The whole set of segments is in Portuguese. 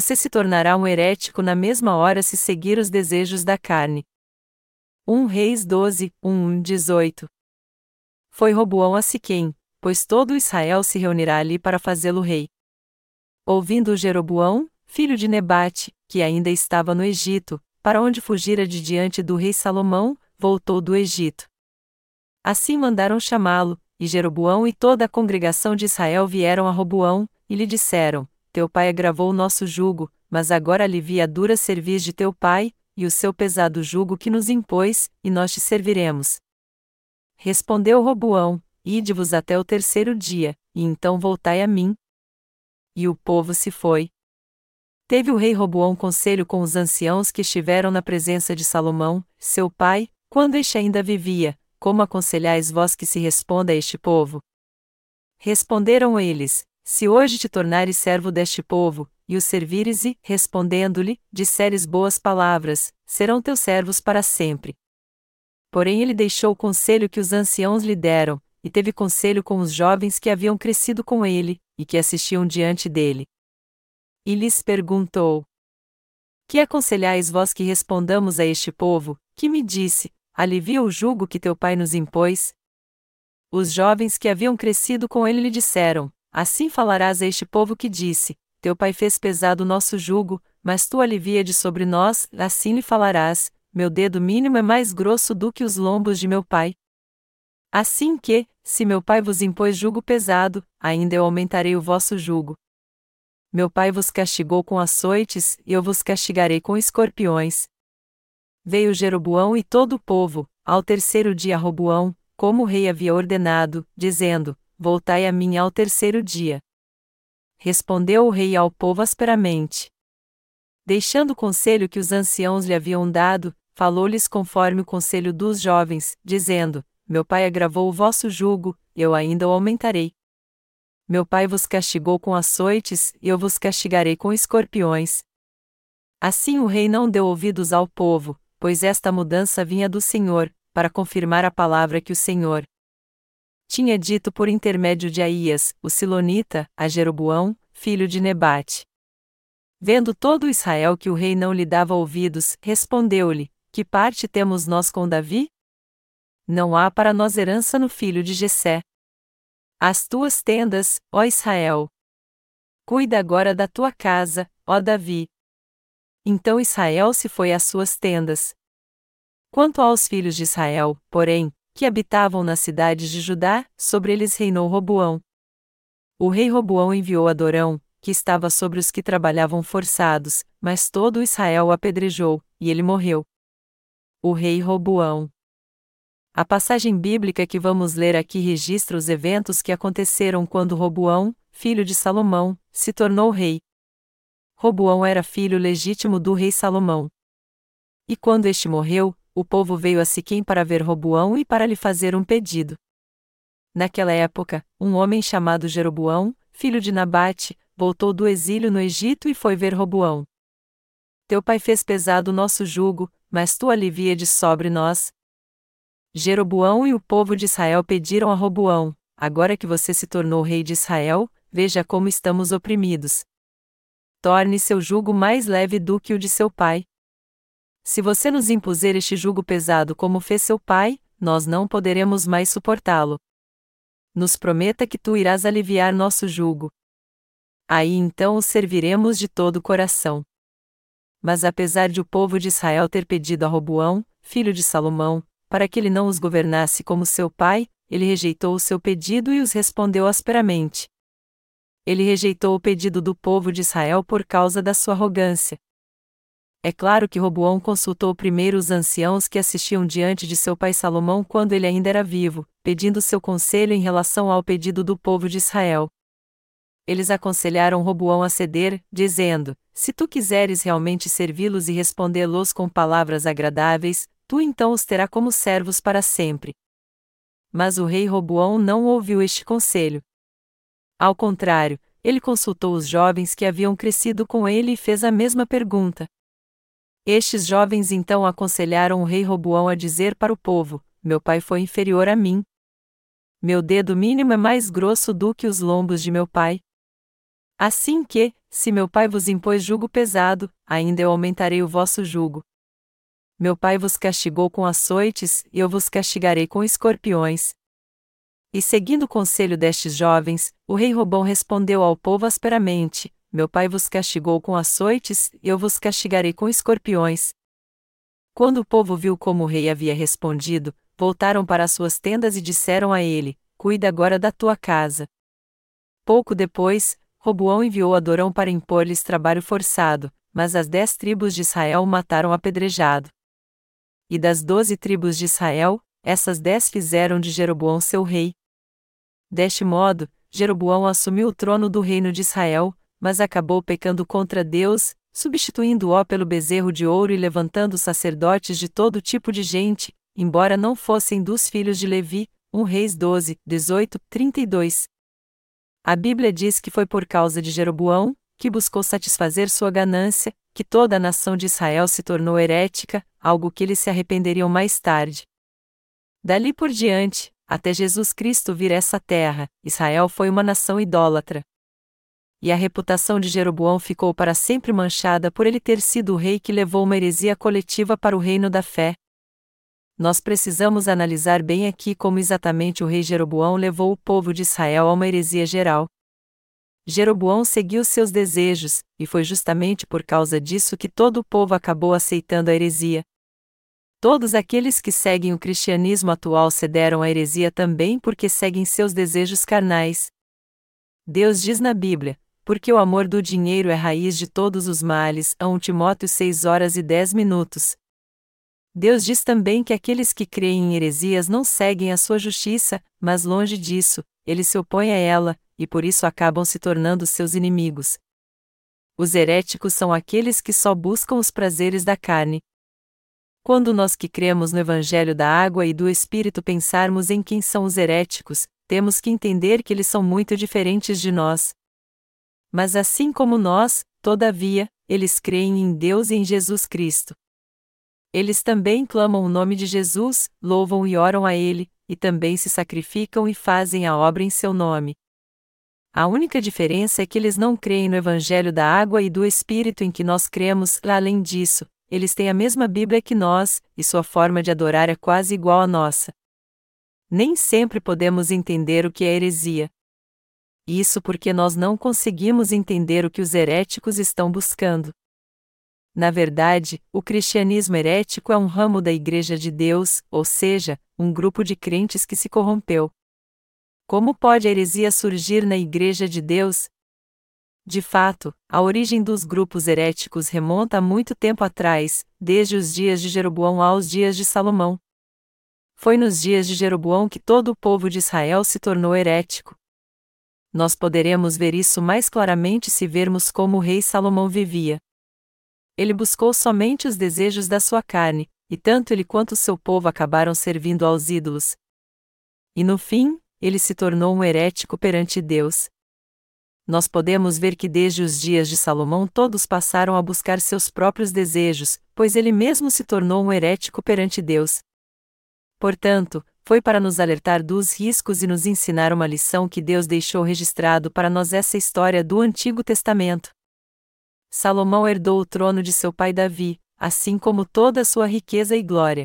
você se tornará um herético na mesma hora se seguir os desejos da carne. 1 Reis 12, 1, 18 Foi Roboão a Siquém, pois todo Israel se reunirá ali para fazê-lo rei. Ouvindo Jeroboão, filho de Nebate, que ainda estava no Egito, para onde fugira de diante do rei Salomão, voltou do Egito. Assim mandaram chamá-lo, e Jeroboão e toda a congregação de Israel vieram a Roboão, e lhe disseram: Teu pai agravou o nosso jugo, mas agora alivia a dura cerviz de teu pai, e o seu pesado jugo que nos impôs, e nós te serviremos. Respondeu Roboão: Ide-vos até o terceiro dia, e então voltai a mim. E o povo se foi. Teve o rei Roboão conselho com os anciãos que estiveram na presença de Salomão, seu pai, quando este ainda vivia, como aconselhais vós que se responda a este povo? Responderam eles: Se hoje te tornares servo deste povo, e o servires e, respondendo-lhe, disseres boas palavras, serão teus servos para sempre. Porém ele deixou o conselho que os anciãos lhe deram, e teve conselho com os jovens que haviam crescido com ele, e que assistiam diante dele. E lhes perguntou: Que aconselhais vós que respondamos a este povo, que me disse: Alivia o jugo que teu pai nos impôs? Os jovens que haviam crescido com ele lhe disseram: Assim falarás a este povo que disse: Teu pai fez pesado o nosso jugo, mas tu alivia de sobre nós, assim lhe falarás: Meu dedo mínimo é mais grosso do que os lombos de meu pai. Assim que, se meu pai vos impôs jugo pesado, ainda eu aumentarei o vosso jugo. Meu pai vos castigou com açoites, e eu vos castigarei com escorpiões. Veio Jeroboão e todo o povo, ao terceiro dia Roboão, como o rei havia ordenado, dizendo: Voltai a mim ao terceiro dia. Respondeu o rei ao povo asperamente. Deixando o conselho que os anciãos lhe haviam dado, falou-lhes conforme o conselho dos jovens, dizendo: meu pai agravou o vosso jugo, eu ainda o aumentarei. Meu pai vos castigou com açoites, e eu vos castigarei com escorpiões. Assim o rei não deu ouvidos ao povo, pois esta mudança vinha do Senhor, para confirmar a palavra que o Senhor tinha dito por intermédio de Aías, o Silonita, a Jeroboão, filho de Nebate. Vendo todo Israel que o rei não lhe dava ouvidos, respondeu-lhe: Que parte temos nós com Davi? não há para nós herança no filho de Jessé. As tuas tendas, ó Israel. Cuida agora da tua casa, ó Davi. Então Israel se foi às suas tendas. Quanto aos filhos de Israel, porém, que habitavam nas cidades de Judá, sobre eles reinou Roboão. O rei Roboão enviou Adorão, que estava sobre os que trabalhavam forçados, mas todo Israel o apedrejou, e ele morreu. O rei Roboão a passagem bíblica que vamos ler aqui registra os eventos que aconteceram quando Roboão, filho de Salomão, se tornou rei. Roboão era filho legítimo do rei Salomão. E quando este morreu, o povo veio a Siquém para ver Roboão e para lhe fazer um pedido. Naquela época, um homem chamado Jeroboão, filho de Nabate, voltou do exílio no Egito e foi ver Roboão. Teu pai fez pesado o nosso jugo, mas tu alivia de sobre nós, Jeroboão e o povo de Israel pediram a Roboão: Agora que você se tornou rei de Israel, veja como estamos oprimidos. Torne seu jugo mais leve do que o de seu pai. Se você nos impuser este jugo pesado como fez seu pai, nós não poderemos mais suportá-lo. Nos prometa que tu irás aliviar nosso jugo. Aí então o serviremos de todo o coração. Mas apesar de o povo de Israel ter pedido a Roboão, filho de Salomão, para que ele não os governasse como seu pai, ele rejeitou o seu pedido e os respondeu asperamente. Ele rejeitou o pedido do povo de Israel por causa da sua arrogância. É claro que Roboão consultou primeiro os anciãos que assistiam diante de seu pai Salomão quando ele ainda era vivo, pedindo seu conselho em relação ao pedido do povo de Israel. Eles aconselharam Roboão a ceder, dizendo: Se tu quiseres realmente servi-los e respondê-los com palavras agradáveis, tu então os terá como servos para sempre. Mas o rei Roboão não ouviu este conselho. Ao contrário, ele consultou os jovens que haviam crescido com ele e fez a mesma pergunta. Estes jovens então aconselharam o rei Roboão a dizer para o povo: Meu pai foi inferior a mim. Meu dedo mínimo é mais grosso do que os lombos de meu pai. Assim que, se meu pai vos impôs jugo pesado, ainda eu aumentarei o vosso jugo. Meu pai vos castigou com açoites, e eu vos castigarei com escorpiões. E seguindo o conselho destes jovens, o rei Robão respondeu ao povo asperamente: Meu pai vos castigou com açoites, eu vos castigarei com escorpiões. Quando o povo viu como o rei havia respondido, voltaram para suas tendas e disseram a ele: Cuida agora da tua casa. Pouco depois, Roboão enviou Adorão para impor-lhes trabalho forçado, mas as dez tribos de Israel o mataram apedrejado. E das doze tribos de Israel, essas dez fizeram de Jeroboão seu rei. Deste modo, Jeroboão assumiu o trono do reino de Israel, mas acabou pecando contra Deus, substituindo-o pelo bezerro de ouro e levantando sacerdotes de todo tipo de gente, embora não fossem dos filhos de Levi, 1 Reis 12, 18, 32. A Bíblia diz que foi por causa de Jeroboão, que buscou satisfazer sua ganância, que toda a nação de Israel se tornou herética, algo que eles se arrependeriam mais tarde. Dali por diante, até Jesus Cristo vir essa terra, Israel foi uma nação idólatra. E a reputação de Jeroboão ficou para sempre manchada por ele ter sido o rei que levou uma heresia coletiva para o reino da fé, nós precisamos analisar bem aqui como exatamente o rei Jeroboão levou o povo de Israel a uma heresia geral. Jeroboão seguiu seus desejos, e foi justamente por causa disso que todo o povo acabou aceitando a heresia. Todos aqueles que seguem o cristianismo atual cederam à heresia também porque seguem seus desejos carnais. Deus diz na Bíblia: porque o amor do dinheiro é raiz de todos os males. A 1 Timóteo 6 horas e 10 minutos. Deus diz também que aqueles que creem em heresias não seguem a sua justiça, mas longe disso, eles se opõem a ela, e por isso acabam se tornando seus inimigos. Os heréticos são aqueles que só buscam os prazeres da carne. Quando nós que cremos no Evangelho da água e do Espírito pensarmos em quem são os heréticos, temos que entender que eles são muito diferentes de nós. Mas assim como nós, todavia, eles creem em Deus e em Jesus Cristo. Eles também clamam o nome de Jesus, louvam e oram a Ele, e também se sacrificam e fazem a obra em seu nome. A única diferença é que eles não creem no Evangelho da água e do Espírito em que nós cremos, além disso, eles têm a mesma Bíblia que nós, e sua forma de adorar é quase igual à nossa. Nem sempre podemos entender o que é heresia. Isso porque nós não conseguimos entender o que os heréticos estão buscando. Na verdade, o cristianismo herético é um ramo da Igreja de Deus, ou seja, um grupo de crentes que se corrompeu. Como pode a heresia surgir na Igreja de Deus? De fato, a origem dos grupos heréticos remonta a muito tempo atrás, desde os dias de Jeroboão aos dias de Salomão. Foi nos dias de Jeroboão que todo o povo de Israel se tornou herético. Nós poderemos ver isso mais claramente se vermos como o rei Salomão vivia ele buscou somente os desejos da sua carne, e tanto ele quanto seu povo acabaram servindo aos ídolos. E no fim, ele se tornou um herético perante Deus. Nós podemos ver que desde os dias de Salomão todos passaram a buscar seus próprios desejos, pois ele mesmo se tornou um herético perante Deus. Portanto, foi para nos alertar dos riscos e nos ensinar uma lição que Deus deixou registrado para nós essa história do Antigo Testamento. Salomão herdou o trono de seu pai Davi, assim como toda a sua riqueza e glória.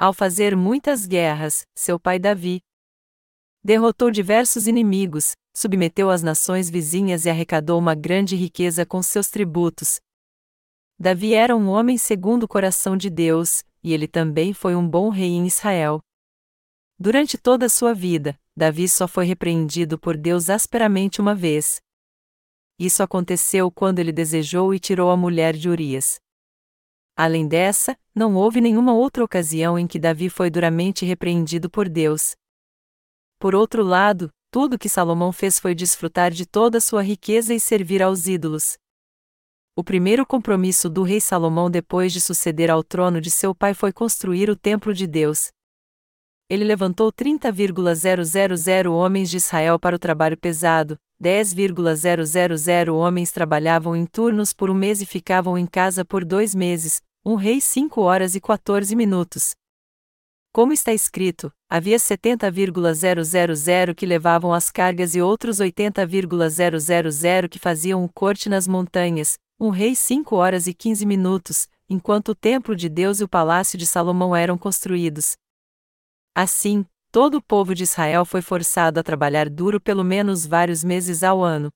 Ao fazer muitas guerras, seu pai Davi derrotou diversos inimigos, submeteu as nações vizinhas e arrecadou uma grande riqueza com seus tributos. Davi era um homem segundo o coração de Deus, e ele também foi um bom rei em Israel. Durante toda a sua vida, Davi só foi repreendido por Deus asperamente uma vez, isso aconteceu quando ele desejou e tirou a mulher de Urias. Além dessa, não houve nenhuma outra ocasião em que Davi foi duramente repreendido por Deus. Por outro lado, tudo que Salomão fez foi desfrutar de toda a sua riqueza e servir aos ídolos. O primeiro compromisso do rei Salomão depois de suceder ao trono de seu pai foi construir o templo de Deus. Ele levantou 30,000 homens de Israel para o trabalho pesado, 10,000 homens trabalhavam em turnos por um mês e ficavam em casa por dois meses, um rei 5 horas e 14 minutos. Como está escrito, havia 70,000 que levavam as cargas e outros 80,000 que faziam o corte nas montanhas, um rei 5 horas e 15 minutos, enquanto o templo de Deus e o palácio de Salomão eram construídos. Assim, todo o povo de Israel foi forçado a trabalhar duro pelo menos vários meses ao ano.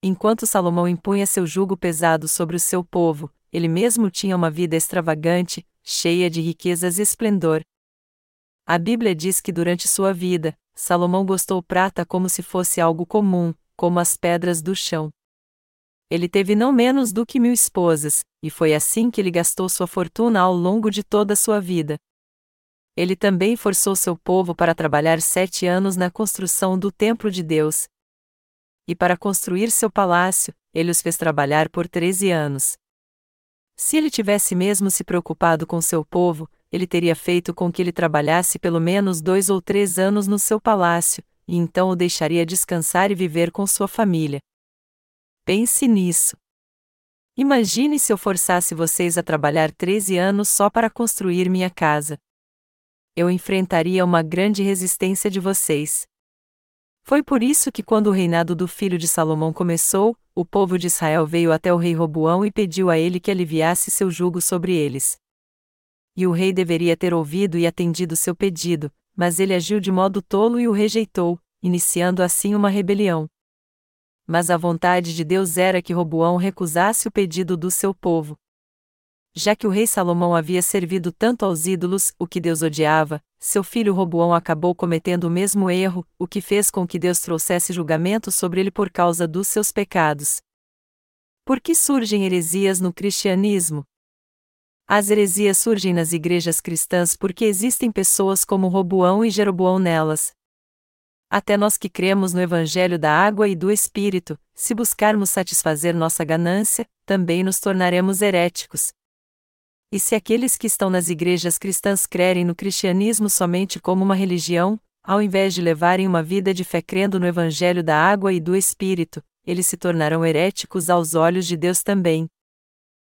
Enquanto Salomão impunha seu jugo pesado sobre o seu povo, ele mesmo tinha uma vida extravagante, cheia de riquezas e esplendor. A Bíblia diz que durante sua vida, Salomão gostou prata como se fosse algo comum, como as pedras do chão. Ele teve não menos do que mil esposas, e foi assim que ele gastou sua fortuna ao longo de toda a sua vida. Ele também forçou seu povo para trabalhar sete anos na construção do templo de Deus. E para construir seu palácio, ele os fez trabalhar por treze anos. Se ele tivesse mesmo se preocupado com seu povo, ele teria feito com que ele trabalhasse pelo menos dois ou três anos no seu palácio, e então o deixaria descansar e viver com sua família. Pense nisso. Imagine se eu forçasse vocês a trabalhar 13 anos só para construir minha casa. Eu enfrentaria uma grande resistência de vocês. Foi por isso que, quando o reinado do filho de Salomão começou, o povo de Israel veio até o rei Roboão e pediu a ele que aliviasse seu jugo sobre eles. E o rei deveria ter ouvido e atendido seu pedido, mas ele agiu de modo tolo e o rejeitou, iniciando assim uma rebelião mas a vontade de Deus era que Roboão recusasse o pedido do seu povo. Já que o rei Salomão havia servido tanto aos ídolos, o que Deus odiava, seu filho Roboão acabou cometendo o mesmo erro, o que fez com que Deus trouxesse julgamento sobre ele por causa dos seus pecados. Por que surgem heresias no cristianismo? As heresias surgem nas igrejas cristãs porque existem pessoas como Roboão e Jeroboão nelas, até nós que cremos no Evangelho da água e do Espírito, se buscarmos satisfazer nossa ganância, também nos tornaremos heréticos. E se aqueles que estão nas igrejas cristãs crerem no cristianismo somente como uma religião, ao invés de levarem uma vida de fé crendo no Evangelho da água e do Espírito, eles se tornarão heréticos aos olhos de Deus também.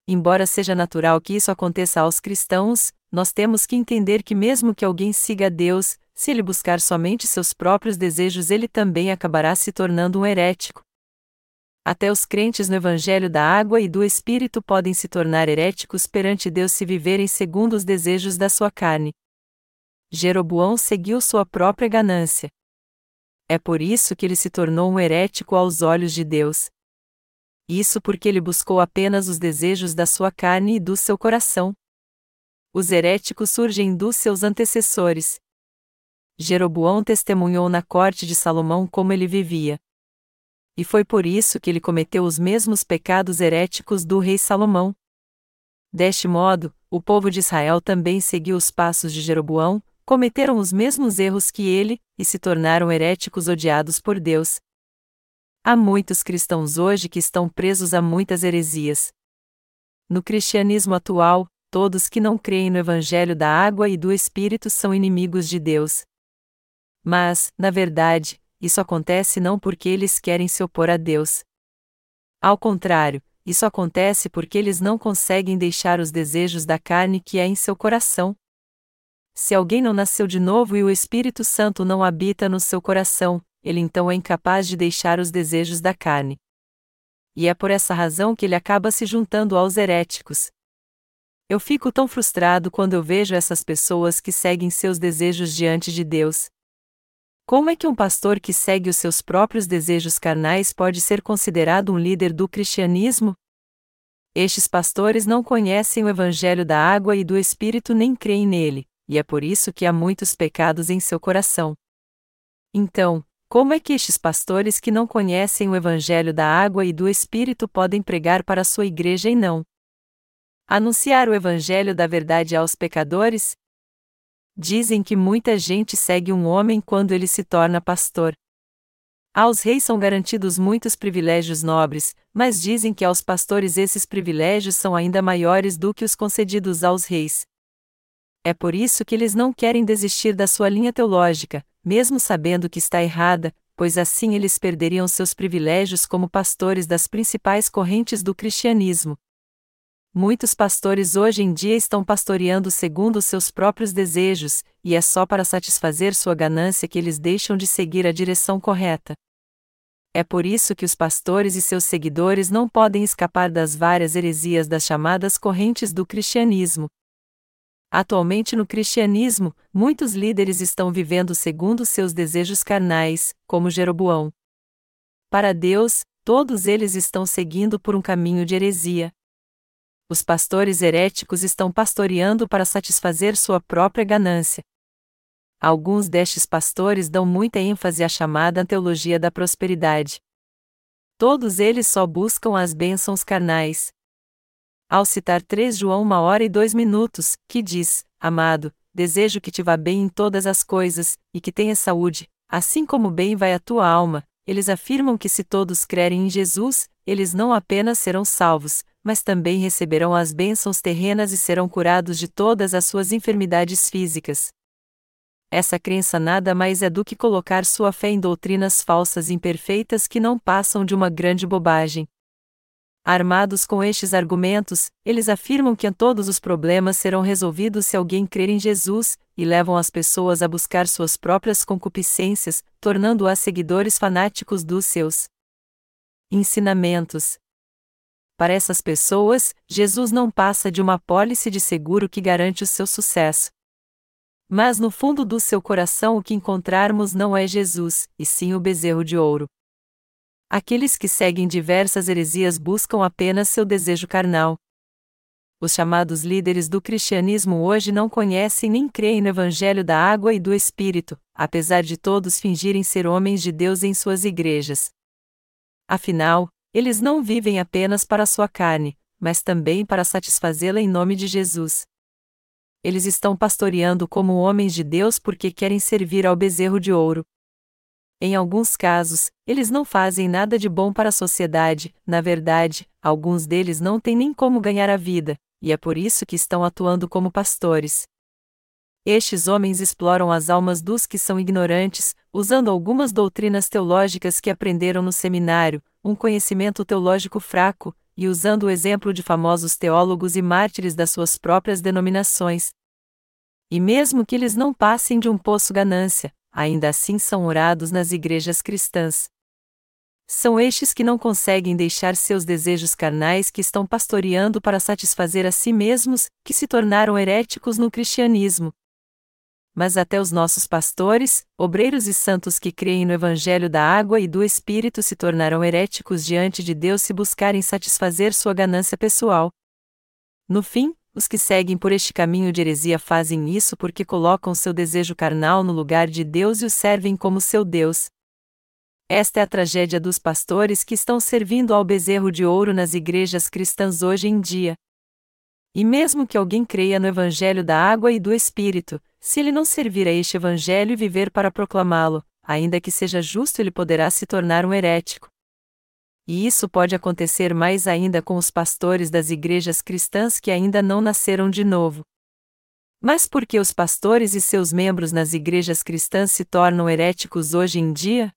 Embora seja natural que isso aconteça aos cristãos, nós temos que entender que, mesmo que alguém siga a Deus, se ele buscar somente seus próprios desejos, ele também acabará se tornando um herético. Até os crentes no Evangelho da Água e do Espírito podem se tornar heréticos perante Deus se viverem segundo os desejos da sua carne. Jeroboão seguiu sua própria ganância. É por isso que ele se tornou um herético aos olhos de Deus. Isso porque ele buscou apenas os desejos da sua carne e do seu coração. Os heréticos surgem dos seus antecessores. Jeroboão testemunhou na corte de Salomão como ele vivia. E foi por isso que ele cometeu os mesmos pecados heréticos do rei Salomão. Deste modo, o povo de Israel também seguiu os passos de Jeroboão, cometeram os mesmos erros que ele, e se tornaram heréticos odiados por Deus. Há muitos cristãos hoje que estão presos a muitas heresias. No cristianismo atual, todos que não creem no Evangelho da água e do Espírito são inimigos de Deus. Mas, na verdade, isso acontece não porque eles querem se opor a Deus. Ao contrário, isso acontece porque eles não conseguem deixar os desejos da carne que é em seu coração. Se alguém não nasceu de novo e o Espírito Santo não habita no seu coração, ele então é incapaz de deixar os desejos da carne. E é por essa razão que ele acaba se juntando aos heréticos. Eu fico tão frustrado quando eu vejo essas pessoas que seguem seus desejos diante de Deus. Como é que um pastor que segue os seus próprios desejos carnais pode ser considerado um líder do cristianismo? Estes pastores não conhecem o Evangelho da água e do Espírito nem creem nele, e é por isso que há muitos pecados em seu coração. Então, como é que estes pastores que não conhecem o Evangelho da água e do Espírito podem pregar para sua igreja e não anunciar o Evangelho da verdade aos pecadores? Dizem que muita gente segue um homem quando ele se torna pastor. Aos reis são garantidos muitos privilégios nobres, mas dizem que aos pastores esses privilégios são ainda maiores do que os concedidos aos reis. É por isso que eles não querem desistir da sua linha teológica, mesmo sabendo que está errada, pois assim eles perderiam seus privilégios como pastores das principais correntes do cristianismo. Muitos pastores hoje em dia estão pastoreando segundo os seus próprios desejos, e é só para satisfazer sua ganância que eles deixam de seguir a direção correta. É por isso que os pastores e seus seguidores não podem escapar das várias heresias das chamadas correntes do cristianismo. Atualmente no cristianismo, muitos líderes estão vivendo segundo seus desejos carnais, como Jeroboão. Para Deus, todos eles estão seguindo por um caminho de heresia. Os pastores heréticos estão pastoreando para satisfazer sua própria ganância. Alguns destes pastores dão muita ênfase à chamada teologia da prosperidade. Todos eles só buscam as bênçãos carnais. Ao citar 3 João 1 hora e 2 minutos, que diz: Amado, desejo que te vá bem em todas as coisas, e que tenha saúde, assim como bem vai a tua alma, eles afirmam que se todos crerem em Jesus, eles não apenas serão salvos, mas também receberão as bênçãos terrenas e serão curados de todas as suas enfermidades físicas. Essa crença nada mais é do que colocar sua fé em doutrinas falsas e imperfeitas que não passam de uma grande bobagem. Armados com estes argumentos, eles afirmam que todos os problemas serão resolvidos se alguém crer em Jesus, e levam as pessoas a buscar suas próprias concupiscências, tornando-as seguidores fanáticos dos seus ensinamentos. Para essas pessoas, Jesus não passa de uma apólice de seguro que garante o seu sucesso. Mas no fundo do seu coração o que encontrarmos não é Jesus, e sim o bezerro de ouro. Aqueles que seguem diversas heresias buscam apenas seu desejo carnal. Os chamados líderes do cristianismo hoje não conhecem nem creem no Evangelho da água e do Espírito, apesar de todos fingirem ser homens de Deus em suas igrejas. Afinal, eles não vivem apenas para sua carne, mas também para satisfazê-la em nome de Jesus. Eles estão pastoreando como homens de Deus porque querem servir ao bezerro de ouro. Em alguns casos, eles não fazem nada de bom para a sociedade, na verdade, alguns deles não têm nem como ganhar a vida, e é por isso que estão atuando como pastores. Estes homens exploram as almas dos que são ignorantes, usando algumas doutrinas teológicas que aprenderam no seminário, um conhecimento teológico fraco, e usando o exemplo de famosos teólogos e mártires das suas próprias denominações. E mesmo que eles não passem de um poço ganância, ainda assim são orados nas igrejas cristãs. São estes que não conseguem deixar seus desejos carnais que estão pastoreando para satisfazer a si mesmos, que se tornaram heréticos no cristianismo, mas até os nossos pastores, obreiros e santos que creem no Evangelho da água e do Espírito se tornarão heréticos diante de Deus se buscarem satisfazer sua ganância pessoal. No fim, os que seguem por este caminho de heresia fazem isso porque colocam seu desejo carnal no lugar de Deus e o servem como seu Deus. Esta é a tragédia dos pastores que estão servindo ao bezerro de ouro nas igrejas cristãs hoje em dia. E mesmo que alguém creia no Evangelho da água e do Espírito, se ele não servir a este Evangelho e viver para proclamá-lo, ainda que seja justo, ele poderá se tornar um herético. E isso pode acontecer mais ainda com os pastores das igrejas cristãs que ainda não nasceram de novo. Mas por que os pastores e seus membros nas igrejas cristãs se tornam heréticos hoje em dia?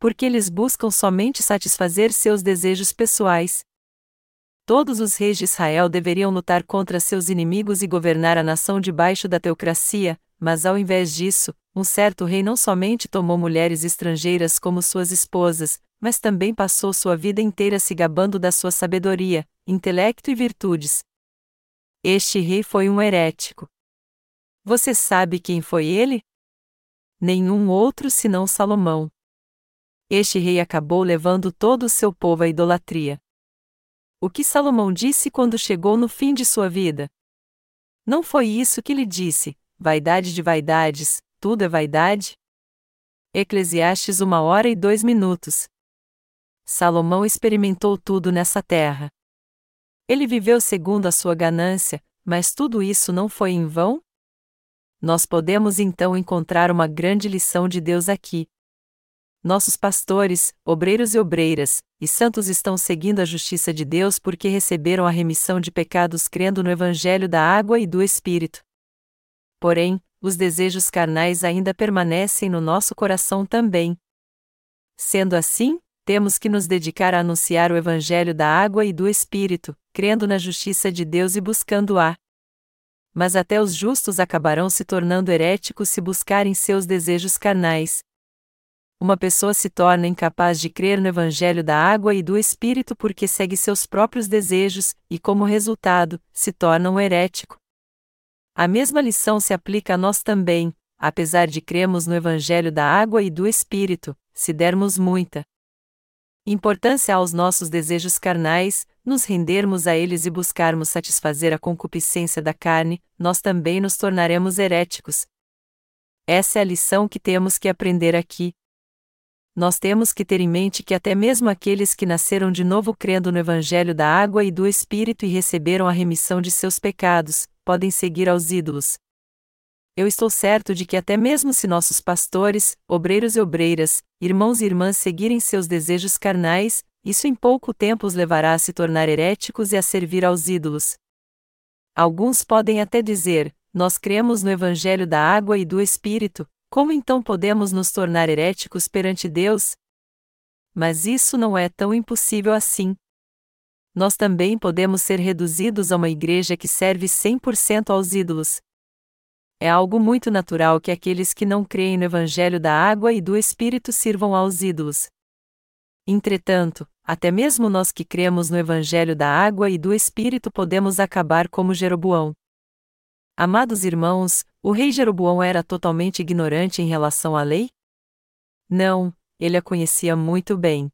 Porque eles buscam somente satisfazer seus desejos pessoais, Todos os reis de Israel deveriam lutar contra seus inimigos e governar a nação debaixo da teocracia, mas ao invés disso, um certo rei não somente tomou mulheres estrangeiras como suas esposas, mas também passou sua vida inteira se gabando da sua sabedoria, intelecto e virtudes. Este rei foi um herético. Você sabe quem foi ele? Nenhum outro senão Salomão. Este rei acabou levando todo o seu povo à idolatria. O que Salomão disse quando chegou no fim de sua vida? Não foi isso que lhe disse: vaidade de vaidades, tudo é vaidade? Eclesiastes uma hora e dois minutos. Salomão experimentou tudo nessa terra. Ele viveu segundo a sua ganância, mas tudo isso não foi em vão? Nós podemos então encontrar uma grande lição de Deus aqui. Nossos pastores, obreiros e obreiras, e santos estão seguindo a justiça de Deus porque receberam a remissão de pecados crendo no Evangelho da água e do Espírito. Porém, os desejos carnais ainda permanecem no nosso coração também. Sendo assim, temos que nos dedicar a anunciar o Evangelho da água e do Espírito, crendo na justiça de Deus e buscando-a. Mas até os justos acabarão se tornando heréticos se buscarem seus desejos carnais. Uma pessoa se torna incapaz de crer no Evangelho da água e do Espírito porque segue seus próprios desejos, e como resultado, se torna um herético. A mesma lição se aplica a nós também, apesar de cremos no Evangelho da água e do Espírito, se dermos muita importância aos nossos desejos carnais, nos rendermos a eles e buscarmos satisfazer a concupiscência da carne, nós também nos tornaremos heréticos. Essa é a lição que temos que aprender aqui. Nós temos que ter em mente que até mesmo aqueles que nasceram de novo crendo no Evangelho da água e do Espírito e receberam a remissão de seus pecados, podem seguir aos ídolos. Eu estou certo de que até mesmo se nossos pastores, obreiros e obreiras, irmãos e irmãs seguirem seus desejos carnais, isso em pouco tempo os levará a se tornar heréticos e a servir aos ídolos. Alguns podem até dizer: Nós cremos no Evangelho da água e do Espírito, como então podemos nos tornar heréticos perante Deus? Mas isso não é tão impossível assim. Nós também podemos ser reduzidos a uma igreja que serve 100% aos ídolos. É algo muito natural que aqueles que não creem no Evangelho da água e do Espírito sirvam aos ídolos. Entretanto, até mesmo nós que cremos no Evangelho da água e do Espírito podemos acabar como Jeroboão. Amados irmãos, o rei Jeroboão era totalmente ignorante em relação à lei? Não, ele a conhecia muito bem.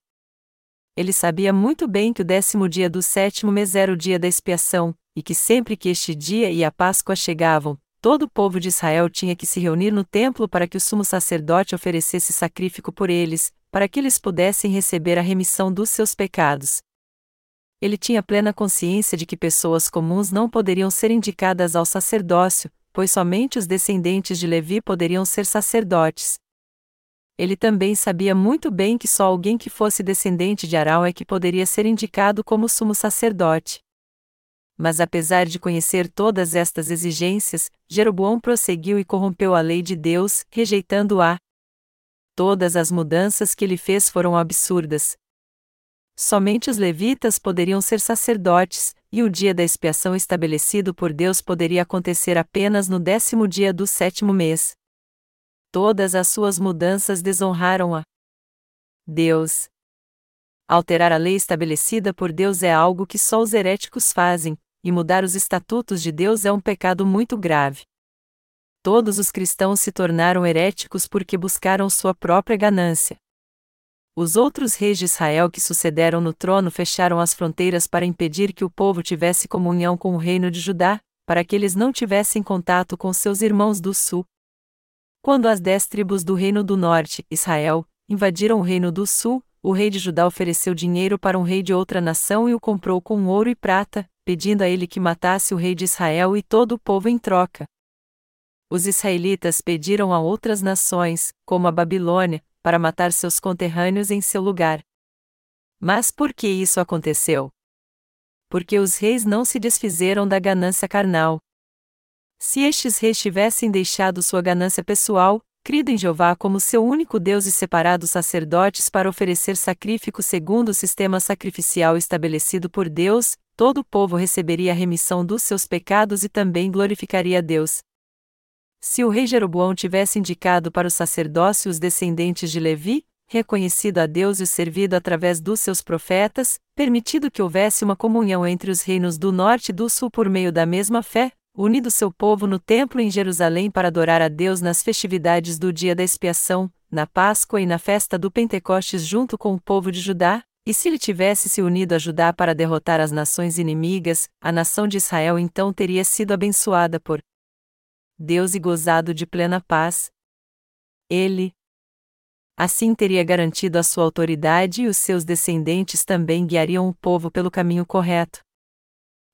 Ele sabia muito bem que o décimo dia do sétimo mês era o dia da expiação, e que sempre que este dia e a Páscoa chegavam, todo o povo de Israel tinha que se reunir no templo para que o sumo sacerdote oferecesse sacrifício por eles, para que eles pudessem receber a remissão dos seus pecados. Ele tinha plena consciência de que pessoas comuns não poderiam ser indicadas ao sacerdócio, pois somente os descendentes de Levi poderiam ser sacerdotes. Ele também sabia muito bem que só alguém que fosse descendente de Arão é que poderia ser indicado como sumo sacerdote. Mas apesar de conhecer todas estas exigências, Jeroboão prosseguiu e corrompeu a lei de Deus, rejeitando-a. Todas as mudanças que ele fez foram absurdas. Somente os levitas poderiam ser sacerdotes, e o dia da expiação estabelecido por Deus poderia acontecer apenas no décimo dia do sétimo mês. Todas as suas mudanças desonraram a Deus. Alterar a lei estabelecida por Deus é algo que só os heréticos fazem, e mudar os estatutos de Deus é um pecado muito grave. Todos os cristãos se tornaram heréticos porque buscaram sua própria ganância. Os outros reis de Israel que sucederam no trono fecharam as fronteiras para impedir que o povo tivesse comunhão com o reino de Judá, para que eles não tivessem contato com seus irmãos do sul. Quando as dez tribos do reino do norte, Israel, invadiram o reino do sul, o rei de Judá ofereceu dinheiro para um rei de outra nação e o comprou com ouro e prata, pedindo a ele que matasse o rei de Israel e todo o povo em troca. Os israelitas pediram a outras nações, como a Babilônia, para matar seus conterrâneos em seu lugar. Mas por que isso aconteceu? Porque os reis não se desfizeram da ganância carnal. Se estes reis tivessem deixado sua ganância pessoal, crido em Jeová como seu único Deus e separado sacerdotes para oferecer sacrifício segundo o sistema sacrificial estabelecido por Deus, todo o povo receberia a remissão dos seus pecados e também glorificaria a Deus. Se o rei Jeroboão tivesse indicado para o sacerdócio os descendentes de Levi, reconhecido a Deus e servido através dos seus profetas, permitido que houvesse uma comunhão entre os reinos do norte e do sul por meio da mesma fé, unido seu povo no templo em Jerusalém para adorar a Deus nas festividades do dia da expiação, na Páscoa e na festa do Pentecostes junto com o povo de Judá, e se ele tivesse se unido a Judá para derrotar as nações inimigas, a nação de Israel então teria sido abençoada por Deus e gozado de plena paz. Ele, assim teria garantido a sua autoridade e os seus descendentes também guiariam o povo pelo caminho correto.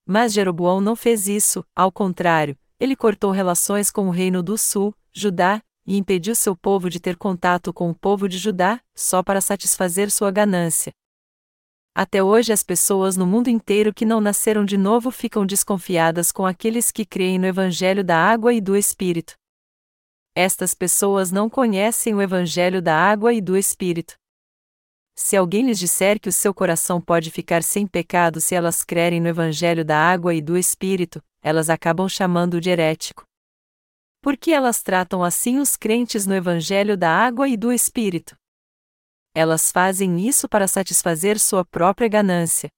Mas Jeroboão não fez isso, ao contrário, ele cortou relações com o reino do sul, Judá, e impediu seu povo de ter contato com o povo de Judá, só para satisfazer sua ganância. Até hoje as pessoas no mundo inteiro que não nasceram de novo ficam desconfiadas com aqueles que creem no Evangelho da água e do Espírito. Estas pessoas não conhecem o Evangelho da água e do Espírito. Se alguém lhes disser que o seu coração pode ficar sem pecado se elas crerem no Evangelho da água e do Espírito, elas acabam chamando-o de herético. Por que elas tratam assim os crentes no Evangelho da água e do Espírito? Elas fazem isso para satisfazer sua própria ganância.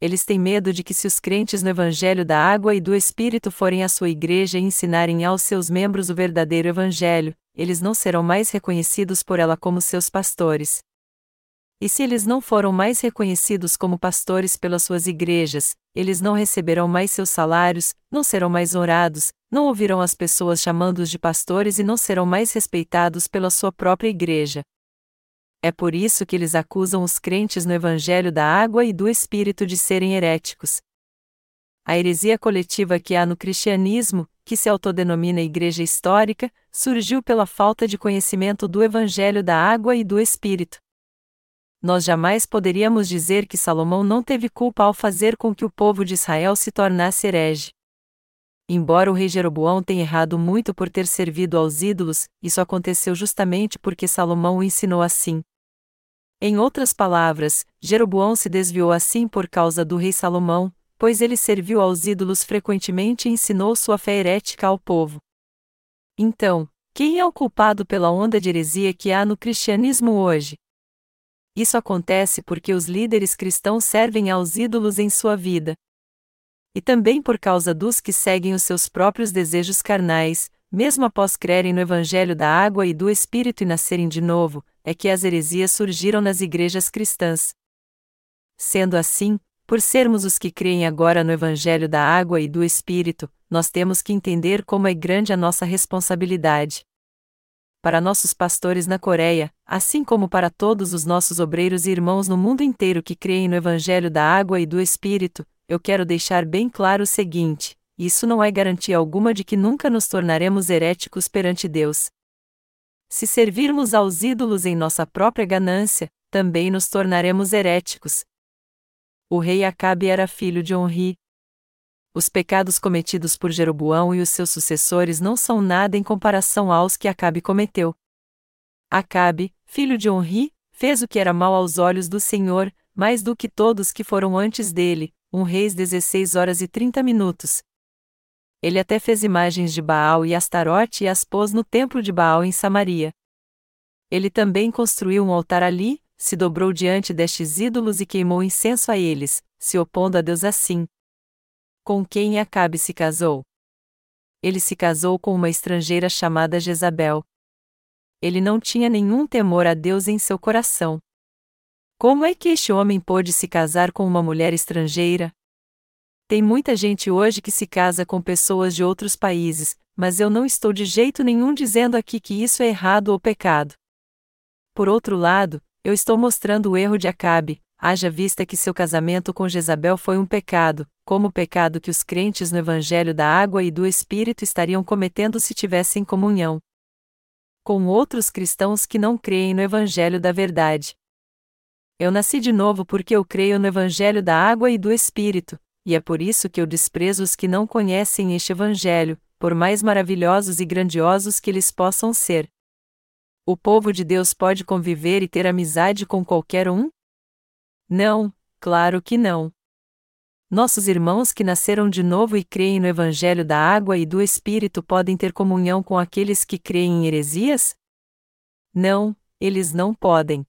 Eles têm medo de que, se os crentes no Evangelho da água e do Espírito forem à sua igreja e ensinarem aos seus membros o verdadeiro Evangelho, eles não serão mais reconhecidos por ela como seus pastores. E se eles não foram mais reconhecidos como pastores pelas suas igrejas, eles não receberão mais seus salários, não serão mais honrados, não ouvirão as pessoas chamando-os de pastores e não serão mais respeitados pela sua própria igreja. É por isso que eles acusam os crentes no Evangelho da água e do Espírito de serem heréticos. A heresia coletiva que há no cristianismo, que se autodenomina Igreja Histórica, surgiu pela falta de conhecimento do Evangelho da água e do Espírito nós jamais poderíamos dizer que Salomão não teve culpa ao fazer com que o povo de Israel se tornasse herege. Embora o rei Jeroboão tenha errado muito por ter servido aos ídolos, isso aconteceu justamente porque Salomão o ensinou assim. Em outras palavras, Jeroboão se desviou assim por causa do rei Salomão, pois ele serviu aos ídolos frequentemente e ensinou sua fé herética ao povo. Então, quem é o culpado pela onda de heresia que há no cristianismo hoje? Isso acontece porque os líderes cristãos servem aos ídolos em sua vida. E também por causa dos que seguem os seus próprios desejos carnais, mesmo após crerem no Evangelho da água e do Espírito e nascerem de novo, é que as heresias surgiram nas igrejas cristãs. Sendo assim, por sermos os que creem agora no Evangelho da água e do Espírito, nós temos que entender como é grande a nossa responsabilidade para nossos pastores na Coreia, assim como para todos os nossos obreiros e irmãos no mundo inteiro que creem no Evangelho da Água e do Espírito, eu quero deixar bem claro o seguinte: isso não é garantia alguma de que nunca nos tornaremos heréticos perante Deus. Se servirmos aos ídolos em nossa própria ganância, também nos tornaremos heréticos. O rei Acabe era filho de Onri, os pecados cometidos por Jeroboão e os seus sucessores não são nada em comparação aos que Acabe cometeu. Acabe, filho de Onri, fez o que era mal aos olhos do Senhor, mais do que todos que foram antes dele, um reis 16 horas e 30 minutos. Ele até fez imagens de Baal e Astarote e as pôs no templo de Baal em Samaria. Ele também construiu um altar ali, se dobrou diante destes ídolos e queimou incenso a eles, se opondo a Deus assim, com quem Acabe se casou? Ele se casou com uma estrangeira chamada Jezabel. Ele não tinha nenhum temor a Deus em seu coração. Como é que este homem pôde se casar com uma mulher estrangeira? Tem muita gente hoje que se casa com pessoas de outros países, mas eu não estou de jeito nenhum dizendo aqui que isso é errado ou pecado. Por outro lado, eu estou mostrando o erro de Acabe, haja vista que seu casamento com Jezabel foi um pecado, como o pecado que os crentes no Evangelho da Água e do Espírito estariam cometendo se tivessem comunhão com outros cristãos que não creem no Evangelho da Verdade. Eu nasci de novo porque eu creio no Evangelho da Água e do Espírito, e é por isso que eu desprezo os que não conhecem este Evangelho, por mais maravilhosos e grandiosos que eles possam ser. O povo de Deus pode conviver e ter amizade com qualquer um? Não, claro que não. Nossos irmãos que nasceram de novo e creem no Evangelho da água e do Espírito podem ter comunhão com aqueles que creem em heresias? Não, eles não podem.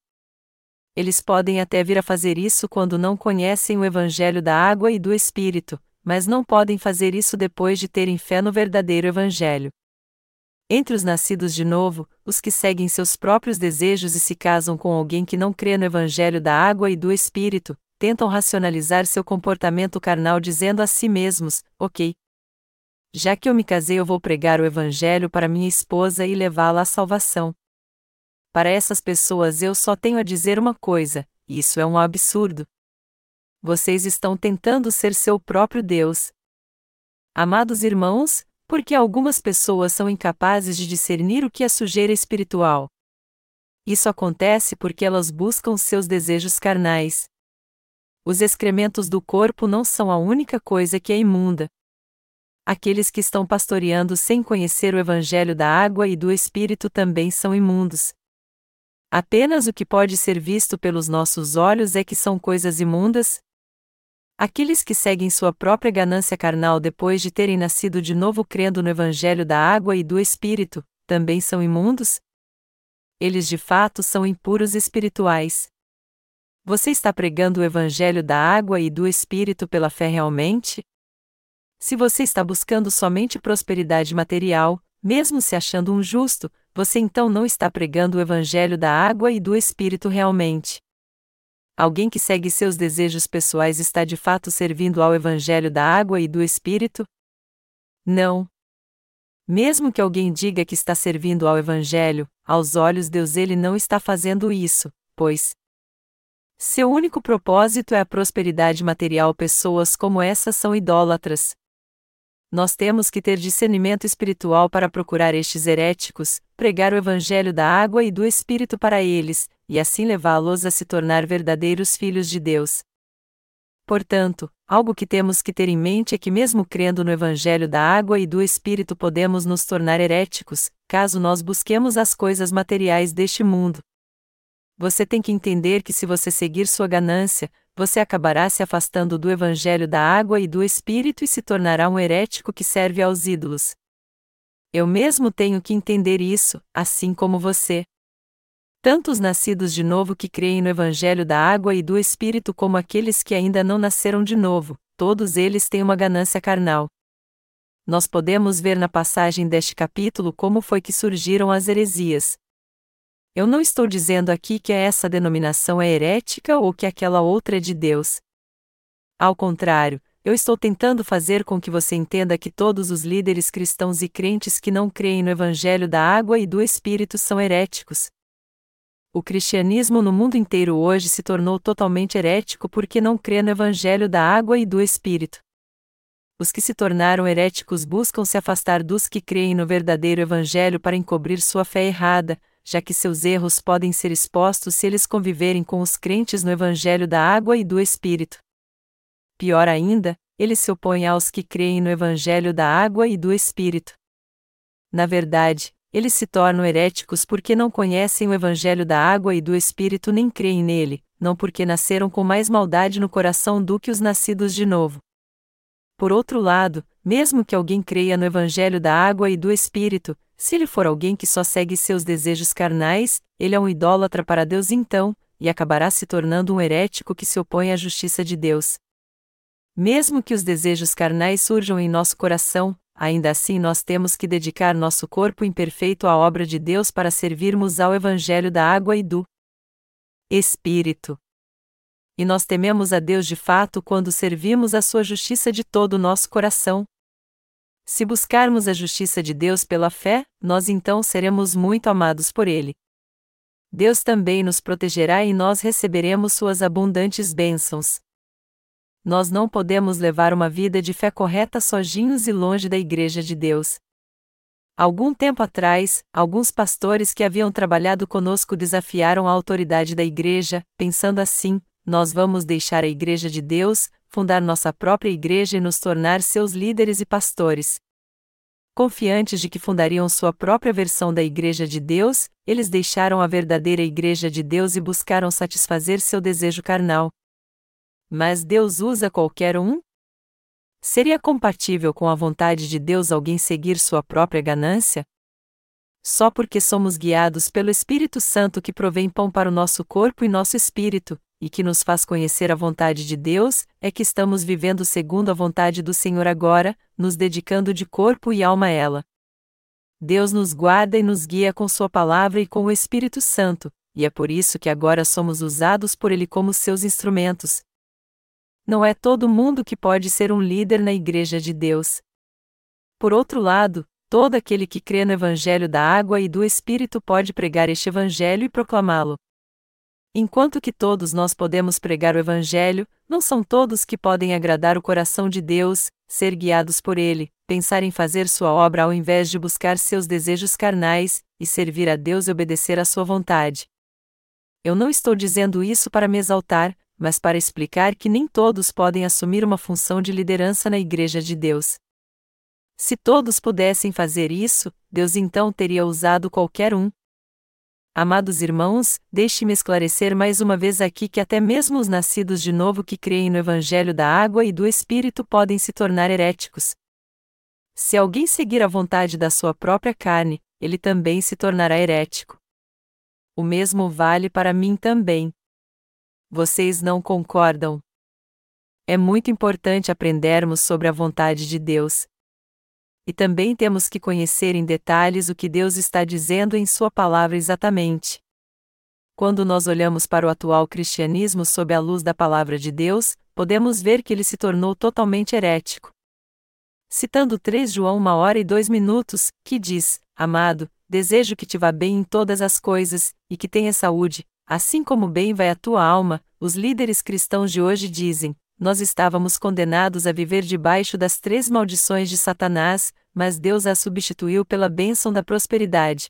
Eles podem até vir a fazer isso quando não conhecem o Evangelho da água e do Espírito, mas não podem fazer isso depois de terem fé no verdadeiro Evangelho. Entre os nascidos de novo, os que seguem seus próprios desejos e se casam com alguém que não crê no Evangelho da água e do Espírito, tentam racionalizar seu comportamento carnal dizendo a si mesmos: Ok. Já que eu me casei, eu vou pregar o Evangelho para minha esposa e levá-la à salvação. Para essas pessoas eu só tenho a dizer uma coisa: isso é um absurdo. Vocês estão tentando ser seu próprio Deus. Amados irmãos, porque algumas pessoas são incapazes de discernir o que é sujeira espiritual. Isso acontece porque elas buscam seus desejos carnais. Os excrementos do corpo não são a única coisa que é imunda. Aqueles que estão pastoreando sem conhecer o Evangelho da água e do Espírito também são imundos. Apenas o que pode ser visto pelos nossos olhos é que são coisas imundas? Aqueles que seguem sua própria ganância carnal depois de terem nascido de novo crendo no Evangelho da água e do Espírito, também são imundos? Eles de fato são impuros espirituais. Você está pregando o Evangelho da água e do Espírito pela fé realmente? Se você está buscando somente prosperidade material, mesmo se achando um justo, você então não está pregando o Evangelho da água e do Espírito realmente. Alguém que segue seus desejos pessoais está de fato servindo ao Evangelho da água e do Espírito? Não. Mesmo que alguém diga que está servindo ao Evangelho, aos olhos de Deus ele não está fazendo isso, pois seu único propósito é a prosperidade material. Pessoas como essas são idólatras, nós temos que ter discernimento espiritual para procurar estes heréticos, pregar o evangelho da água e do Espírito para eles, e assim levá-los a se tornar verdadeiros filhos de Deus. Portanto, algo que temos que ter em mente é que, mesmo crendo no Evangelho da água e do Espírito, podemos nos tornar heréticos, caso nós busquemos as coisas materiais deste mundo. Você tem que entender que, se você seguir sua ganância, você acabará se afastando do Evangelho da água e do Espírito e se tornará um herético que serve aos ídolos. Eu mesmo tenho que entender isso, assim como você. Tanto os nascidos de novo que creem no Evangelho da água e do Espírito, como aqueles que ainda não nasceram de novo, todos eles têm uma ganância carnal. Nós podemos ver na passagem deste capítulo como foi que surgiram as heresias, eu não estou dizendo aqui que essa denominação é herética ou que aquela outra é de Deus. Ao contrário, eu estou tentando fazer com que você entenda que todos os líderes cristãos e crentes que não creem no Evangelho da água e do Espírito são heréticos. O cristianismo no mundo inteiro hoje se tornou totalmente herético porque não crê no Evangelho da água e do Espírito. Os que se tornaram heréticos buscam se afastar dos que creem no verdadeiro Evangelho para encobrir sua fé errada, já que seus erros podem ser expostos se eles conviverem com os crentes no Evangelho da água e do Espírito. Pior ainda, eles se opõem aos que creem no Evangelho da água e do Espírito. Na verdade, eles se tornam heréticos porque não conhecem o Evangelho da água e do Espírito nem creem nele, não porque nasceram com mais maldade no coração do que os nascidos de novo. Por outro lado, mesmo que alguém creia no Evangelho da água e do Espírito, se ele for alguém que só segue seus desejos carnais, ele é um idólatra para Deus então, e acabará se tornando um herético que se opõe à justiça de Deus. Mesmo que os desejos carnais surjam em nosso coração, ainda assim nós temos que dedicar nosso corpo imperfeito à obra de Deus para servirmos ao Evangelho da água e do Espírito. E nós tememos a Deus de fato quando servimos a sua justiça de todo o nosso coração, se buscarmos a justiça de Deus pela fé, nós então seremos muito amados por Ele. Deus também nos protegerá e nós receberemos suas abundantes bênçãos. Nós não podemos levar uma vida de fé correta sozinhos e longe da Igreja de Deus. Algum tempo atrás, alguns pastores que haviam trabalhado conosco desafiaram a autoridade da Igreja, pensando assim: nós vamos deixar a Igreja de Deus, fundar nossa própria igreja e nos tornar seus líderes e pastores. Confiantes de que fundariam sua própria versão da Igreja de Deus, eles deixaram a verdadeira Igreja de Deus e buscaram satisfazer seu desejo carnal. Mas Deus usa qualquer um? Seria compatível com a vontade de Deus alguém seguir sua própria ganância? Só porque somos guiados pelo Espírito Santo que provém pão para o nosso corpo e nosso espírito, e que nos faz conhecer a vontade de Deus, é que estamos vivendo segundo a vontade do Senhor agora, nos dedicando de corpo e alma a ela. Deus nos guarda e nos guia com Sua palavra e com o Espírito Santo, e é por isso que agora somos usados por Ele como seus instrumentos. Não é todo mundo que pode ser um líder na Igreja de Deus. Por outro lado, todo aquele que crê no Evangelho da água e do Espírito pode pregar este Evangelho e proclamá-lo. Enquanto que todos nós podemos pregar o Evangelho, não são todos que podem agradar o coração de Deus, ser guiados por Ele, pensar em fazer sua obra ao invés de buscar seus desejos carnais, e servir a Deus e obedecer à sua vontade. Eu não estou dizendo isso para me exaltar, mas para explicar que nem todos podem assumir uma função de liderança na Igreja de Deus. Se todos pudessem fazer isso, Deus então teria usado qualquer um, Amados irmãos, deixe-me esclarecer mais uma vez aqui que até mesmo os nascidos de novo que creem no Evangelho da água e do Espírito podem se tornar heréticos. Se alguém seguir a vontade da sua própria carne, ele também se tornará herético. O mesmo vale para mim também. Vocês não concordam? É muito importante aprendermos sobre a vontade de Deus, e também temos que conhecer em detalhes o que Deus está dizendo em Sua palavra exatamente. Quando nós olhamos para o atual cristianismo sob a luz da palavra de Deus, podemos ver que ele se tornou totalmente herético. Citando 3 João 1 hora e 2 minutos, que diz: Amado, desejo que te vá bem em todas as coisas, e que tenha saúde, assim como bem vai a tua alma, os líderes cristãos de hoje dizem: nós estávamos condenados a viver debaixo das três maldições de Satanás, mas Deus a substituiu pela bênção da prosperidade.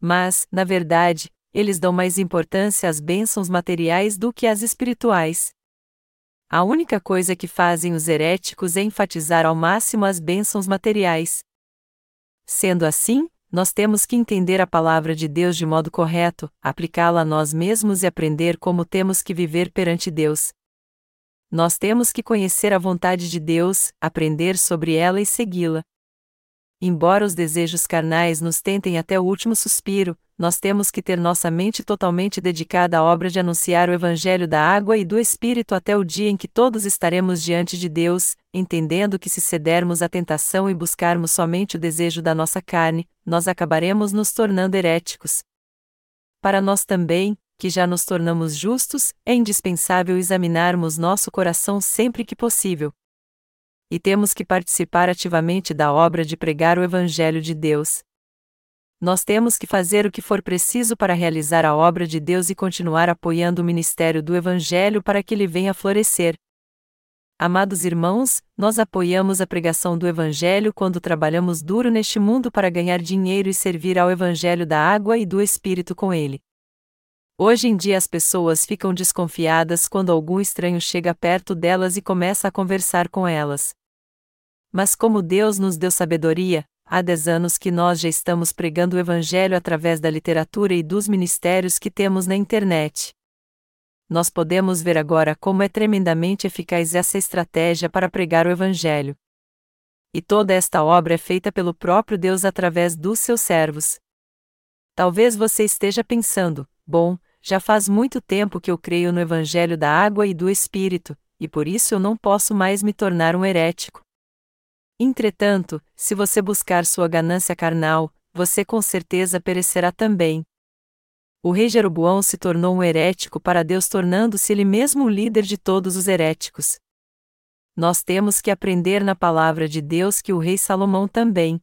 Mas, na verdade, eles dão mais importância às bênçãos materiais do que às espirituais. A única coisa que fazem os heréticos é enfatizar ao máximo as bênçãos materiais. Sendo assim, nós temos que entender a palavra de Deus de modo correto, aplicá-la a nós mesmos e aprender como temos que viver perante Deus. Nós temos que conhecer a vontade de Deus, aprender sobre ela e segui-la. Embora os desejos carnais nos tentem até o último suspiro, nós temos que ter nossa mente totalmente dedicada à obra de anunciar o Evangelho da água e do Espírito até o dia em que todos estaremos diante de Deus, entendendo que se cedermos à tentação e buscarmos somente o desejo da nossa carne, nós acabaremos nos tornando heréticos. Para nós também, que já nos tornamos justos, é indispensável examinarmos nosso coração sempre que possível. E temos que participar ativamente da obra de pregar o Evangelho de Deus. Nós temos que fazer o que for preciso para realizar a obra de Deus e continuar apoiando o ministério do Evangelho para que ele venha florescer. Amados irmãos, nós apoiamos a pregação do Evangelho quando trabalhamos duro neste mundo para ganhar dinheiro e servir ao Evangelho da água e do Espírito com ele. Hoje em dia as pessoas ficam desconfiadas quando algum estranho chega perto delas e começa a conversar com elas. Mas como Deus nos deu sabedoria, há dez anos que nós já estamos pregando o Evangelho através da literatura e dos ministérios que temos na internet. Nós podemos ver agora como é tremendamente eficaz essa estratégia para pregar o Evangelho. E toda esta obra é feita pelo próprio Deus através dos seus servos. Talvez você esteja pensando, bom, já faz muito tempo que eu creio no Evangelho da água e do Espírito, e por isso eu não posso mais me tornar um herético. Entretanto, se você buscar sua ganância carnal, você com certeza perecerá também. O rei Jeroboão se tornou um herético para Deus, tornando-se ele mesmo o líder de todos os heréticos. Nós temos que aprender na palavra de Deus que o rei Salomão também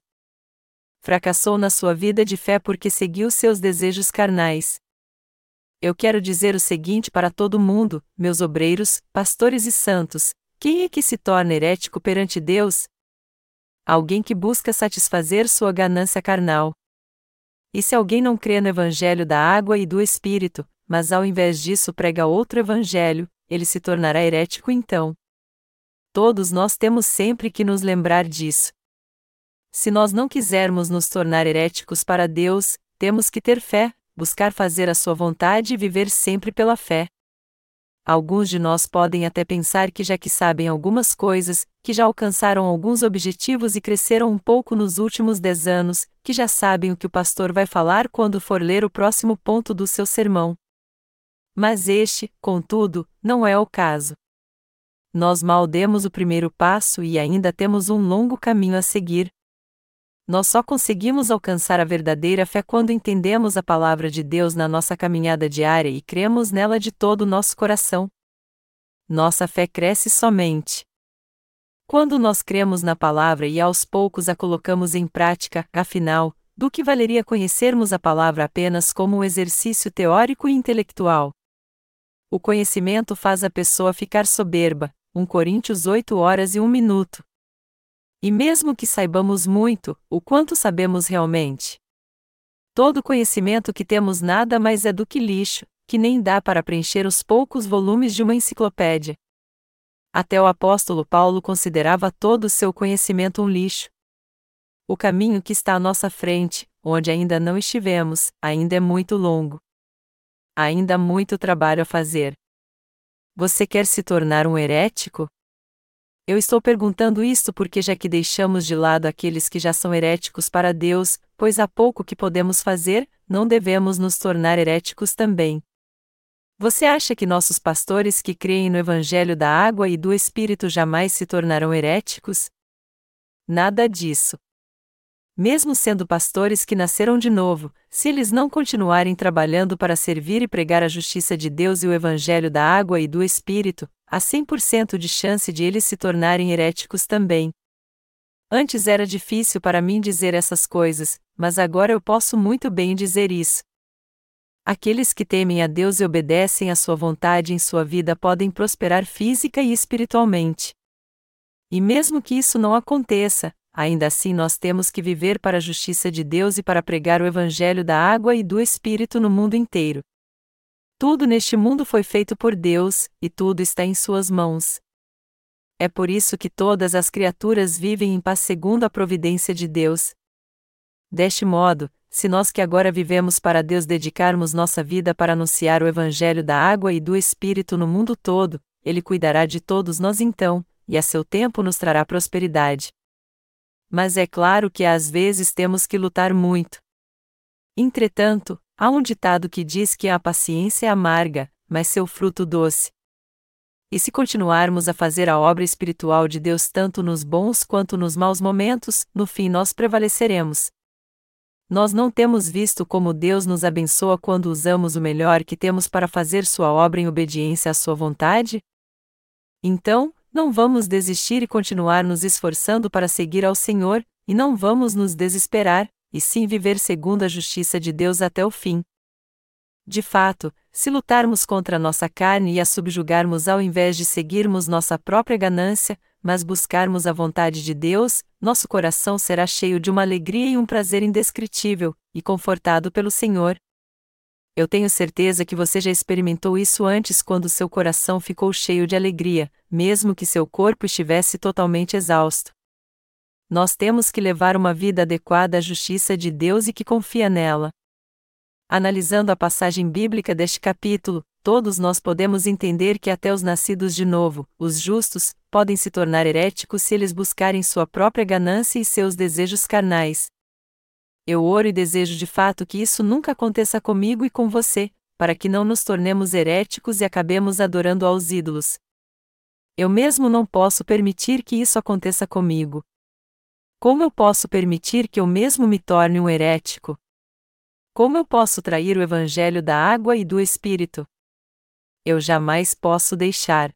fracassou na sua vida de fé porque seguiu seus desejos carnais, eu quero dizer o seguinte para todo mundo, meus obreiros, pastores e santos: quem é que se torna herético perante Deus? Alguém que busca satisfazer sua ganância carnal. E se alguém não crê no Evangelho da água e do Espírito, mas ao invés disso prega outro Evangelho, ele se tornará herético então. Todos nós temos sempre que nos lembrar disso. Se nós não quisermos nos tornar heréticos para Deus, temos que ter fé, buscar fazer a sua vontade e viver sempre pela fé. Alguns de nós podem até pensar que já que sabem algumas coisas, que já alcançaram alguns objetivos e cresceram um pouco nos últimos dez anos, que já sabem o que o pastor vai falar quando for ler o próximo ponto do seu sermão. Mas este, contudo, não é o caso. Nós mal demos o primeiro passo e ainda temos um longo caminho a seguir, nós só conseguimos alcançar a verdadeira fé quando entendemos a palavra de Deus na nossa caminhada diária e cremos nela de todo o nosso coração. Nossa fé cresce somente. Quando nós cremos na palavra e aos poucos a colocamos em prática, afinal, do que valeria conhecermos a palavra apenas como um exercício teórico e intelectual? O conhecimento faz a pessoa ficar soberba. 1 Coríntios 8 horas e 1 minuto. E mesmo que saibamos muito, o quanto sabemos realmente? Todo conhecimento que temos nada mais é do que lixo, que nem dá para preencher os poucos volumes de uma enciclopédia. Até o apóstolo Paulo considerava todo o seu conhecimento um lixo. O caminho que está à nossa frente, onde ainda não estivemos, ainda é muito longo. Ainda há muito trabalho a fazer. Você quer se tornar um herético? Eu estou perguntando isto porque já que deixamos de lado aqueles que já são heréticos para Deus, pois há pouco que podemos fazer, não devemos nos tornar heréticos também. Você acha que nossos pastores que creem no Evangelho da água e do Espírito jamais se tornarão heréticos? Nada disso. Mesmo sendo pastores que nasceram de novo, se eles não continuarem trabalhando para servir e pregar a justiça de Deus e o Evangelho da água e do Espírito, há 100% de chance de eles se tornarem heréticos também. Antes era difícil para mim dizer essas coisas, mas agora eu posso muito bem dizer isso. Aqueles que temem a Deus e obedecem à sua vontade em sua vida podem prosperar física e espiritualmente. E mesmo que isso não aconteça, ainda assim nós temos que viver para a justiça de Deus e para pregar o Evangelho da água e do Espírito no mundo inteiro. Tudo neste mundo foi feito por Deus, e tudo está em Suas mãos. É por isso que todas as criaturas vivem em paz segundo a providência de Deus. Deste modo, se nós que agora vivemos para Deus dedicarmos nossa vida para anunciar o Evangelho da água e do Espírito no mundo todo, Ele cuidará de todos nós então, e a seu tempo nos trará prosperidade mas é claro que às vezes temos que lutar muito. Entretanto, há um ditado que diz que a paciência é amarga, mas seu fruto doce. E se continuarmos a fazer a obra espiritual de Deus tanto nos bons quanto nos maus momentos, no fim nós prevaleceremos. Nós não temos visto como Deus nos abençoa quando usamos o melhor que temos para fazer Sua obra em obediência à Sua vontade? Então, não vamos desistir e continuar nos esforçando para seguir ao Senhor, e não vamos nos desesperar, e sim viver segundo a justiça de Deus até o fim. De fato, se lutarmos contra nossa carne e a subjugarmos ao invés de seguirmos nossa própria ganância, mas buscarmos a vontade de Deus, nosso coração será cheio de uma alegria e um prazer indescritível, e confortado pelo Senhor, eu tenho certeza que você já experimentou isso antes quando seu coração ficou cheio de alegria, mesmo que seu corpo estivesse totalmente exausto. Nós temos que levar uma vida adequada à justiça de Deus e que confia nela. Analisando a passagem bíblica deste capítulo, todos nós podemos entender que até os nascidos de novo, os justos, podem se tornar heréticos se eles buscarem sua própria ganância e seus desejos carnais, eu oro e desejo de fato que isso nunca aconteça comigo e com você, para que não nos tornemos heréticos e acabemos adorando aos ídolos. Eu mesmo não posso permitir que isso aconteça comigo. Como eu posso permitir que eu mesmo me torne um herético? Como eu posso trair o evangelho da água e do espírito? Eu jamais posso deixar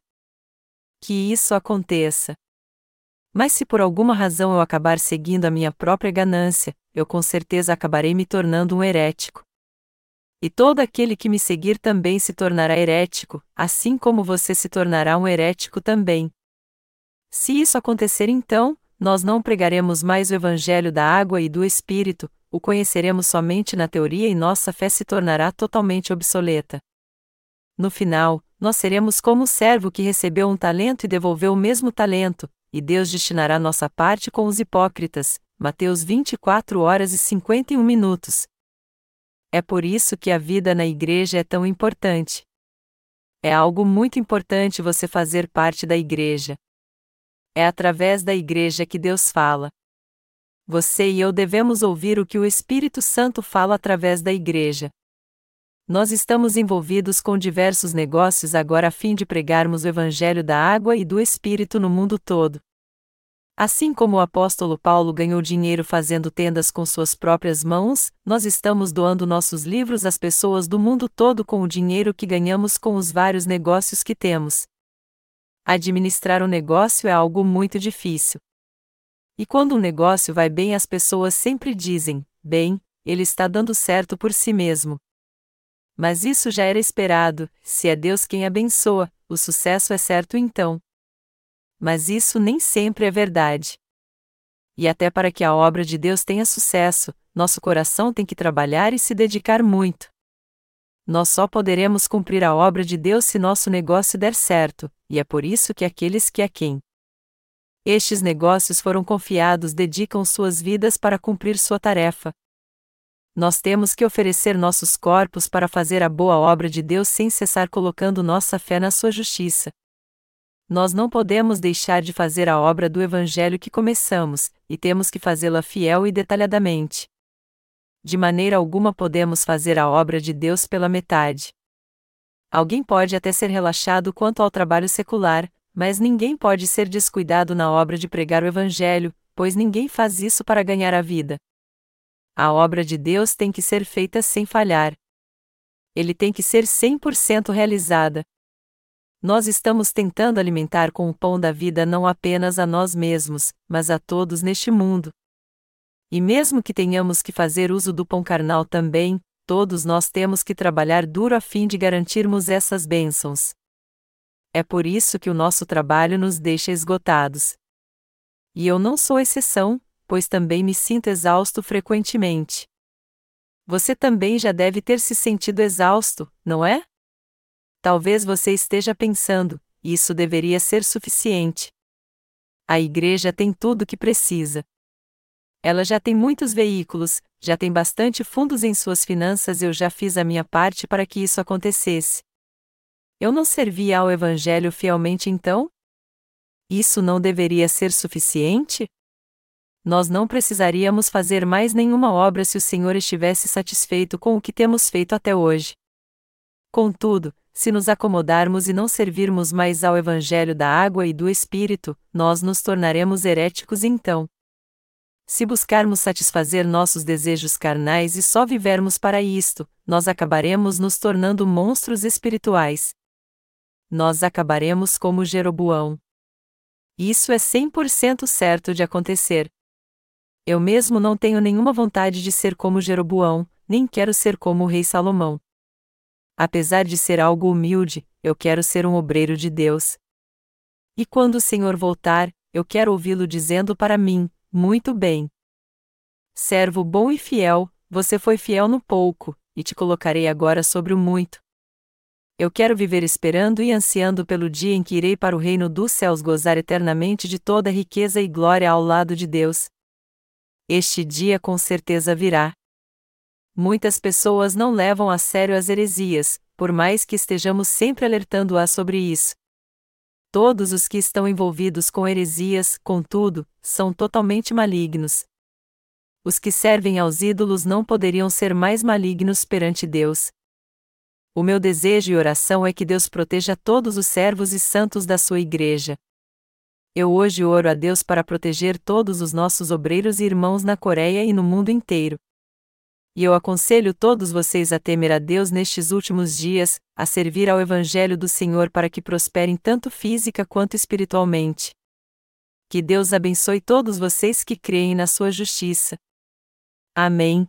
que isso aconteça. Mas se por alguma razão eu acabar seguindo a minha própria ganância, eu com certeza acabarei me tornando um herético. E todo aquele que me seguir também se tornará herético, assim como você se tornará um herético também. Se isso acontecer então, nós não pregaremos mais o Evangelho da água e do Espírito, o conheceremos somente na teoria e nossa fé se tornará totalmente obsoleta. No final, nós seremos como o servo que recebeu um talento e devolveu o mesmo talento, e Deus destinará nossa parte com os hipócritas, Mateus 24 horas e 51 minutos. É por isso que a vida na igreja é tão importante. É algo muito importante você fazer parte da igreja. É através da igreja que Deus fala. Você e eu devemos ouvir o que o Espírito Santo fala através da igreja. Nós estamos envolvidos com diversos negócios agora a fim de pregarmos o Evangelho da água e do Espírito no mundo todo. Assim como o apóstolo Paulo ganhou dinheiro fazendo tendas com suas próprias mãos, nós estamos doando nossos livros às pessoas do mundo todo com o dinheiro que ganhamos com os vários negócios que temos. Administrar um negócio é algo muito difícil. E quando um negócio vai bem, as pessoas sempre dizem: bem, ele está dando certo por si mesmo. Mas isso já era esperado, se é Deus quem abençoa, o sucesso é certo então mas isso nem sempre é verdade. E até para que a obra de Deus tenha sucesso, nosso coração tem que trabalhar e se dedicar muito. Nós só poderemos cumprir a obra de Deus se nosso negócio der certo, e é por isso que aqueles que a quem estes negócios foram confiados dedicam suas vidas para cumprir sua tarefa. Nós temos que oferecer nossos corpos para fazer a boa obra de Deus sem cessar colocando nossa fé na sua justiça. Nós não podemos deixar de fazer a obra do Evangelho que começamos, e temos que fazê-la fiel e detalhadamente. De maneira alguma podemos fazer a obra de Deus pela metade. Alguém pode até ser relaxado quanto ao trabalho secular, mas ninguém pode ser descuidado na obra de pregar o Evangelho, pois ninguém faz isso para ganhar a vida. A obra de Deus tem que ser feita sem falhar. Ele tem que ser 100% realizada. Nós estamos tentando alimentar com o pão da vida não apenas a nós mesmos, mas a todos neste mundo. E mesmo que tenhamos que fazer uso do pão carnal também, todos nós temos que trabalhar duro a fim de garantirmos essas bênçãos. É por isso que o nosso trabalho nos deixa esgotados. E eu não sou exceção, pois também me sinto exausto frequentemente. Você também já deve ter se sentido exausto, não é? Talvez você esteja pensando, isso deveria ser suficiente. A igreja tem tudo o que precisa. Ela já tem muitos veículos, já tem bastante fundos em suas finanças, eu já fiz a minha parte para que isso acontecesse. Eu não servia ao Evangelho fielmente então? Isso não deveria ser suficiente? nós não precisaríamos fazer mais nenhuma obra se o Senhor estivesse satisfeito com o que temos feito até hoje. Contudo, se nos acomodarmos e não servirmos mais ao Evangelho da água e do Espírito, nós nos tornaremos heréticos então. Se buscarmos satisfazer nossos desejos carnais e só vivermos para isto, nós acabaremos nos tornando monstros espirituais. Nós acabaremos como Jeroboão. Isso é 100% certo de acontecer. Eu mesmo não tenho nenhuma vontade de ser como Jeroboão, nem quero ser como o rei Salomão. Apesar de ser algo humilde, eu quero ser um obreiro de Deus. E quando o Senhor voltar, eu quero ouvi-lo dizendo para mim: Muito bem. Servo bom e fiel, você foi fiel no pouco, e te colocarei agora sobre o muito. Eu quero viver esperando e ansiando pelo dia em que irei para o reino dos céus gozar eternamente de toda riqueza e glória ao lado de Deus. Este dia com certeza virá. Muitas pessoas não levam a sério as heresias, por mais que estejamos sempre alertando-as sobre isso. Todos os que estão envolvidos com heresias, contudo, são totalmente malignos. Os que servem aos ídolos não poderiam ser mais malignos perante Deus. O meu desejo e oração é que Deus proteja todos os servos e santos da sua igreja. Eu hoje oro a Deus para proteger todos os nossos obreiros e irmãos na Coreia e no mundo inteiro. E eu aconselho todos vocês a temer a Deus nestes últimos dias, a servir ao Evangelho do Senhor para que prosperem tanto física quanto espiritualmente. Que Deus abençoe todos vocês que creem na sua justiça. Amém.